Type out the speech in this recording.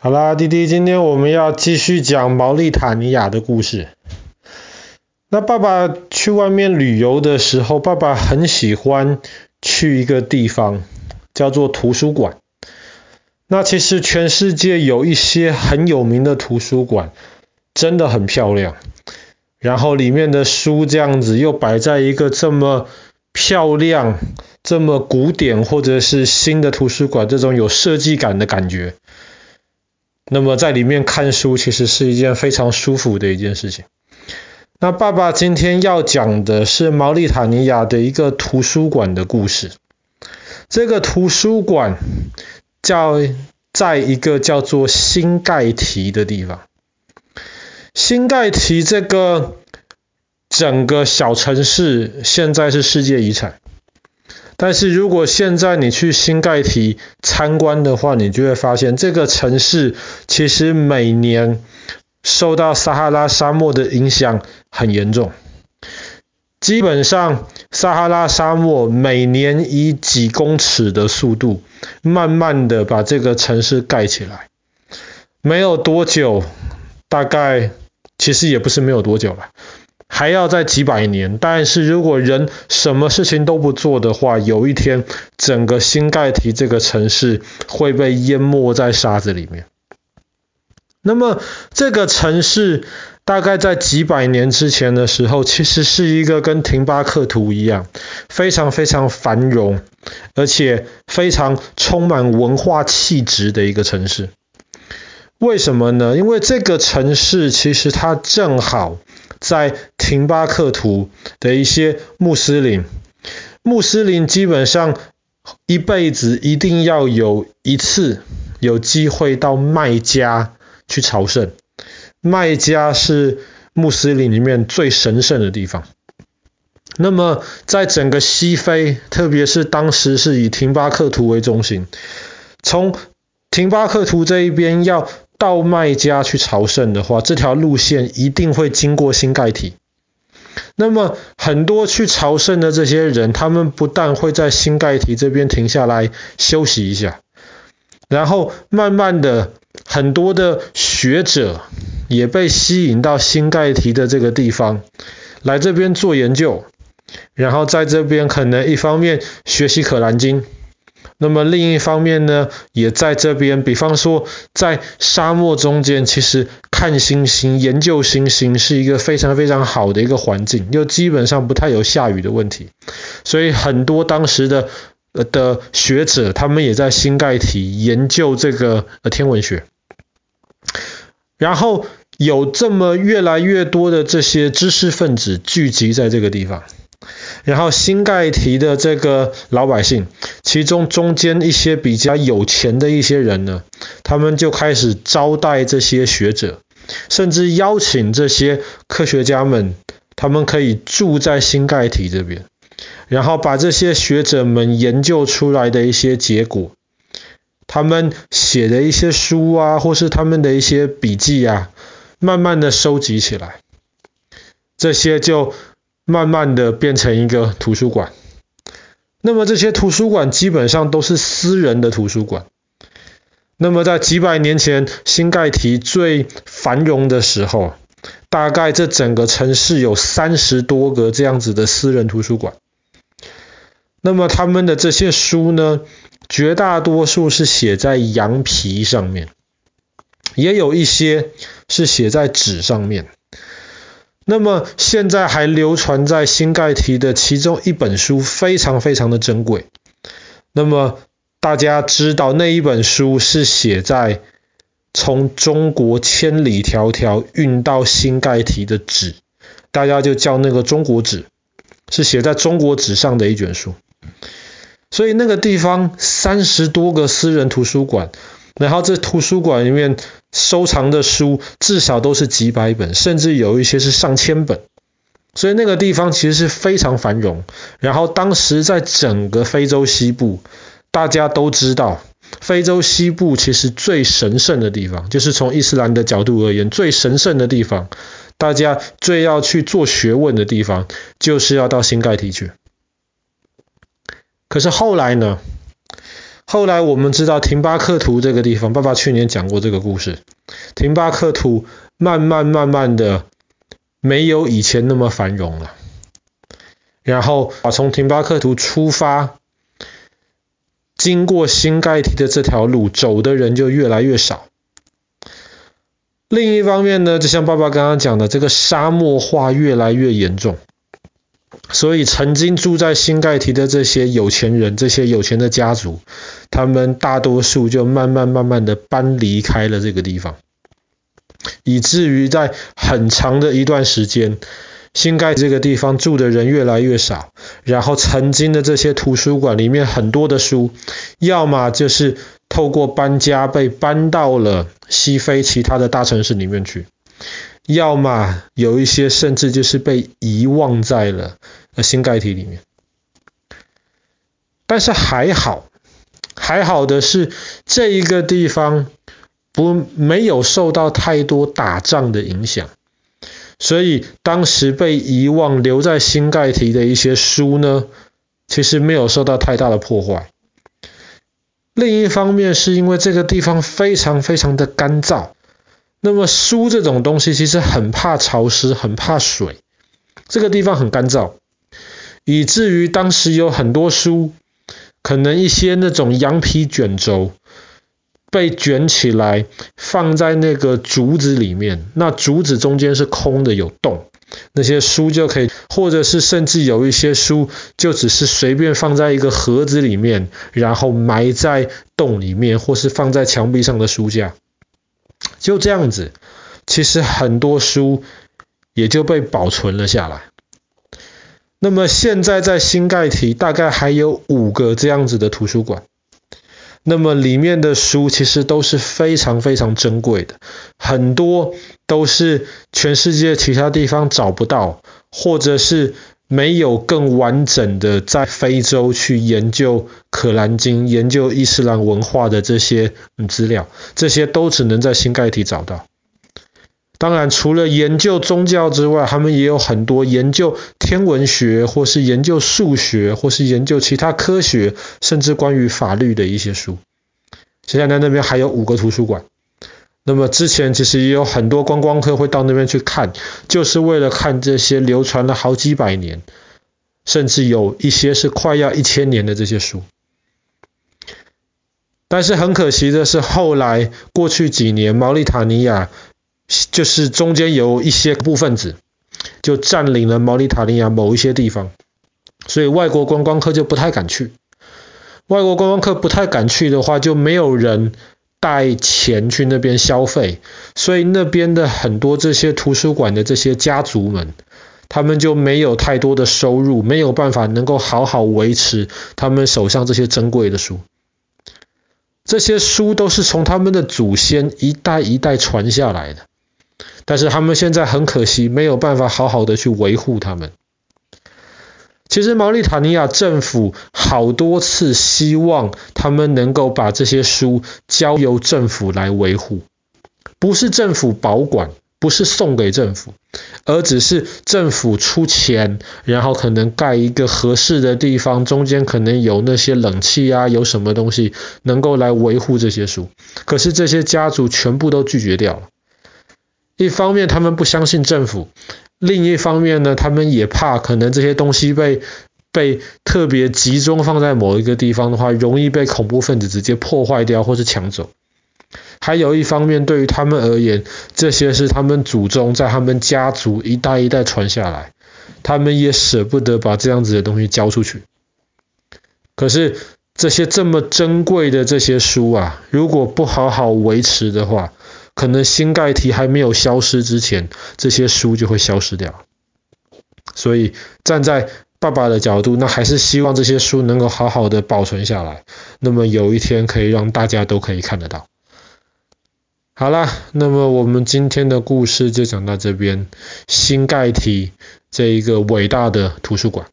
好啦，弟弟，今天我们要继续讲毛利塔尼亚的故事。那爸爸去外面旅游的时候，爸爸很喜欢去一个地方，叫做图书馆。那其实全世界有一些很有名的图书馆，真的很漂亮。然后里面的书这样子又摆在一个这么漂亮、这么古典或者是新的图书馆，这种有设计感的感觉。那么在里面看书其实是一件非常舒服的一件事情。那爸爸今天要讲的是毛利塔尼亚的一个图书馆的故事。这个图书馆叫在一个叫做新盖提的地方。新盖提这个整个小城市现在是世界遗产。但是如果现在你去新盖提参观的话，你就会发现这个城市其实每年受到撒哈拉沙漠的影响很严重。基本上撒哈拉沙漠每年以几公尺的速度，慢慢的把这个城市盖起来。没有多久，大概其实也不是没有多久了。还要再几百年，但是如果人什么事情都不做的话，有一天整个新盖提这个城市会被淹没在沙子里面。那么这个城市大概在几百年之前的时候，其实是一个跟廷巴克图一样，非常非常繁荣，而且非常充满文化气质的一个城市。为什么呢？因为这个城市其实它正好在廷巴克图的一些穆斯林，穆斯林基本上一辈子一定要有一次有机会到麦加去朝圣。麦加是穆斯林里面最神圣的地方。那么在整个西非，特别是当时是以廷巴克图为中心，从廷巴克图这一边要到麦加去朝圣的话，这条路线一定会经过新盖提。那么很多去朝圣的这些人，他们不但会在新盖提这边停下来休息一下，然后慢慢的，很多的学者也被吸引到新盖提的这个地方，来这边做研究，然后在这边可能一方面学习可兰经。那么另一方面呢，也在这边，比方说在沙漠中间，其实看星星、研究星星是一个非常非常好的一个环境，又基本上不太有下雨的问题，所以很多当时的呃的学者，他们也在新盖提研究这个呃天文学，然后有这么越来越多的这些知识分子聚集在这个地方。然后新盖提的这个老百姓，其中中间一些比较有钱的一些人呢，他们就开始招待这些学者，甚至邀请这些科学家们，他们可以住在新盖提这边，然后把这些学者们研究出来的一些结果，他们写的一些书啊，或是他们的一些笔记啊，慢慢的收集起来，这些就。慢慢的变成一个图书馆，那么这些图书馆基本上都是私人的图书馆。那么在几百年前，新盖提最繁荣的时候，大概这整个城市有三十多个这样子的私人图书馆。那么他们的这些书呢，绝大多数是写在羊皮上面，也有一些是写在纸上面。那么现在还流传在新盖提的其中一本书非常非常的珍贵。那么大家知道那一本书是写在从中国千里迢迢运到新盖提的纸，大家就叫那个中国纸，是写在中国纸上的一卷书。所以那个地方三十多个私人图书馆，然后这图书馆里面。收藏的书至少都是几百本，甚至有一些是上千本，所以那个地方其实是非常繁荣。然后当时在整个非洲西部，大家都知道，非洲西部其实最神圣的地方，就是从伊斯兰的角度而言，最神圣的地方，大家最要去做学问的地方，就是要到新盖提去。可是后来呢？后来我们知道廷巴克图这个地方，爸爸去年讲过这个故事。廷巴克图慢慢慢慢的没有以前那么繁荣了。然后啊，从廷巴克图出发，经过新盖提的这条路走的人就越来越少。另一方面呢，就像爸爸刚刚讲的，这个沙漠化越来越严重。所以，曾经住在新盖提的这些有钱人，这些有钱的家族，他们大多数就慢慢慢慢的搬离开了这个地方，以至于在很长的一段时间，新盖这个地方住的人越来越少，然后曾经的这些图书馆里面很多的书，要么就是透过搬家被搬到了西非其他的大城市里面去。要么有一些甚至就是被遗忘在了新盖提里面，但是还好，还好的是这一个地方不没有受到太多打仗的影响，所以当时被遗忘留在新盖提的一些书呢，其实没有受到太大的破坏。另一方面是因为这个地方非常非常的干燥。那么书这种东西其实很怕潮湿，很怕水。这个地方很干燥，以至于当时有很多书，可能一些那种羊皮卷轴被卷起来放在那个竹子里面，那竹子中间是空的，有洞，那些书就可以，或者是甚至有一些书就只是随便放在一个盒子里面，然后埋在洞里面，或是放在墙壁上的书架。就这样子，其实很多书也就被保存了下来。那么现在在新盖提大概还有五个这样子的图书馆，那么里面的书其实都是非常非常珍贵的，很多都是全世界其他地方找不到，或者是没有更完整的在非洲去研究。可兰经研究伊斯兰文化的这些资料，这些都只能在新盖提找到。当然，除了研究宗教之外，他们也有很多研究天文学，或是研究数学，或是研究其他科学，甚至关于法律的一些书。现在在那边还有五个图书馆。那么之前其实也有很多观光客会到那边去看，就是为了看这些流传了好几百年，甚至有一些是快要一千年的这些书。但是很可惜的是，后来过去几年，毛利塔尼亚就是中间有一些部分子就占领了毛利塔尼亚某一些地方，所以外国观光客就不太敢去。外国观光客不太敢去的话，就没有人带钱去那边消费，所以那边的很多这些图书馆的这些家族们，他们就没有太多的收入，没有办法能够好好维持他们手上这些珍贵的书。这些书都是从他们的祖先一代一代传下来的，但是他们现在很可惜没有办法好好的去维护他们。其实毛利塔尼亚政府好多次希望他们能够把这些书交由政府来维护，不是政府保管。不是送给政府，而只是政府出钱，然后可能盖一个合适的地方，中间可能有那些冷气啊，有什么东西能够来维护这些书。可是这些家族全部都拒绝掉了。一方面他们不相信政府，另一方面呢，他们也怕可能这些东西被被特别集中放在某一个地方的话，容易被恐怖分子直接破坏掉或是抢走。还有一方面，对于他们而言，这些是他们祖宗在他们家族一代一代传下来，他们也舍不得把这样子的东西交出去。可是这些这么珍贵的这些书啊，如果不好好维持的话，可能新盖提还没有消失之前，这些书就会消失掉。所以站在爸爸的角度，那还是希望这些书能够好好的保存下来，那么有一天可以让大家都可以看得到。好啦，那么我们今天的故事就讲到这边。新盖提这一个伟大的图书馆。